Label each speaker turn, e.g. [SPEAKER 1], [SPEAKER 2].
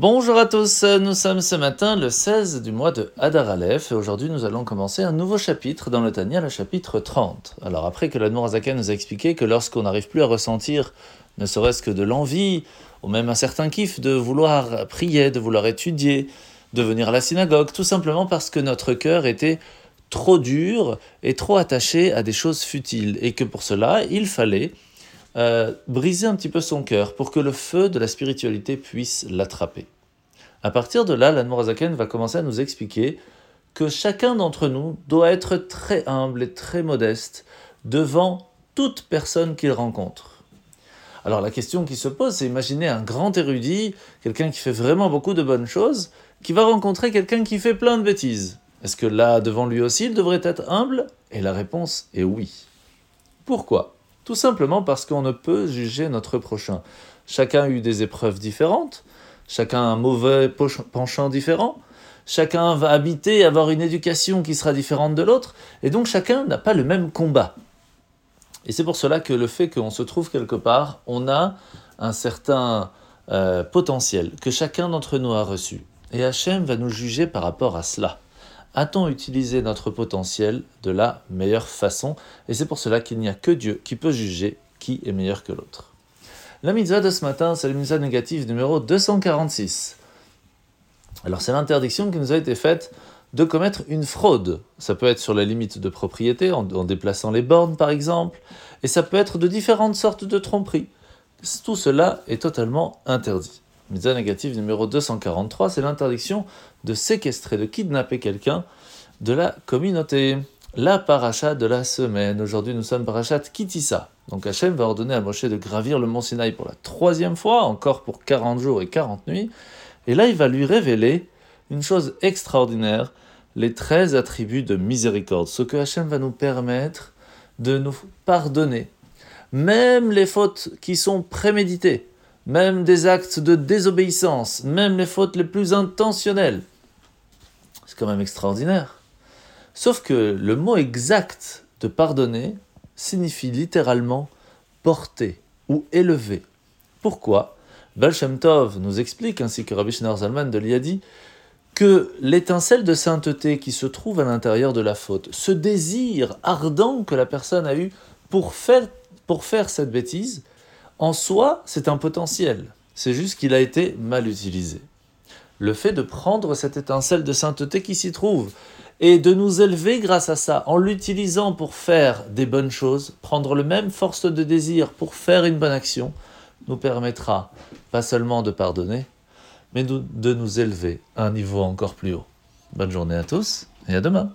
[SPEAKER 1] Bonjour à tous, nous sommes ce matin le 16 du mois de Hadar Aleph et aujourd'hui nous allons commencer un nouveau chapitre dans le Tania, le chapitre 30. Alors après que l'Admour Azaken nous a expliqué que lorsqu'on n'arrive plus à ressentir ne serait-ce que de l'envie ou même un certain kiff de vouloir prier, de vouloir étudier, de venir à la synagogue, tout simplement parce que notre cœur était trop dur et trop attaché à des choses futiles et que pour cela il fallait euh, briser un petit peu son cœur pour que le feu de la spiritualité puisse l'attraper. À partir de là, l'Anmorazaken va commencer à nous expliquer que chacun d'entre nous doit être très humble et très modeste devant toute personne qu'il rencontre. Alors la question qui se pose, c'est imaginer un grand érudit, quelqu'un qui fait vraiment beaucoup de bonnes choses, qui va rencontrer quelqu'un qui fait plein de bêtises. Est-ce que là, devant lui aussi, il devrait être humble? Et la réponse est oui. Pourquoi? Tout simplement parce qu'on ne peut juger notre prochain. Chacun a eu des épreuves différentes, chacun a un mauvais penchant différent, chacun va habiter, avoir une éducation qui sera différente de l'autre, et donc chacun n'a pas le même combat. Et c'est pour cela que le fait qu'on se trouve quelque part, on a un certain euh, potentiel que chacun d'entre nous a reçu. Et Hachem va nous juger par rapport à cela a-t-on utilisé notre potentiel de la meilleure façon? Et c'est pour cela qu'il n'y a que Dieu qui peut juger qui est meilleur que l'autre. La mitzvah de ce matin, c'est la mitzvah négative numéro 246. Alors c'est l'interdiction qui nous a été faite de commettre une fraude. Ça peut être sur la limite de propriété, en, en déplaçant les bornes par exemple, et ça peut être de différentes sortes de tromperies. Tout cela est totalement interdit. Mitzvah négative numéro 243, c'est l'interdiction de séquestrer, de kidnapper quelqu'un de la communauté. La paracha de la semaine. Aujourd'hui, nous sommes parachat Kitissa. Donc Hachem va ordonner à Moshe de gravir le mont Sinaï pour la troisième fois, encore pour 40 jours et 40 nuits. Et là, il va lui révéler une chose extraordinaire, les 13 attributs de miséricorde. Ce que Hachem va nous permettre de nous pardonner. Même les fautes qui sont préméditées même des actes de désobéissance, même les fautes les plus intentionnelles. C'est quand même extraordinaire. Sauf que le mot exact de pardonner signifie littéralement porter ou élever. Pourquoi? Baal Tov nous explique, ainsi que Rabbi Schneur Zalman de l'Iadi, que l'étincelle de sainteté qui se trouve à l'intérieur de la faute, ce désir ardent que la personne a eu pour faire cette bêtise, en soi, c'est un potentiel. C'est juste qu'il a été mal utilisé. Le fait de prendre cette étincelle de sainteté qui s'y trouve et de nous élever grâce à ça, en l'utilisant pour faire des bonnes choses, prendre le même force de désir pour faire une bonne action, nous permettra pas seulement de pardonner, mais de nous élever à un niveau encore plus haut. Bonne journée à tous et à demain.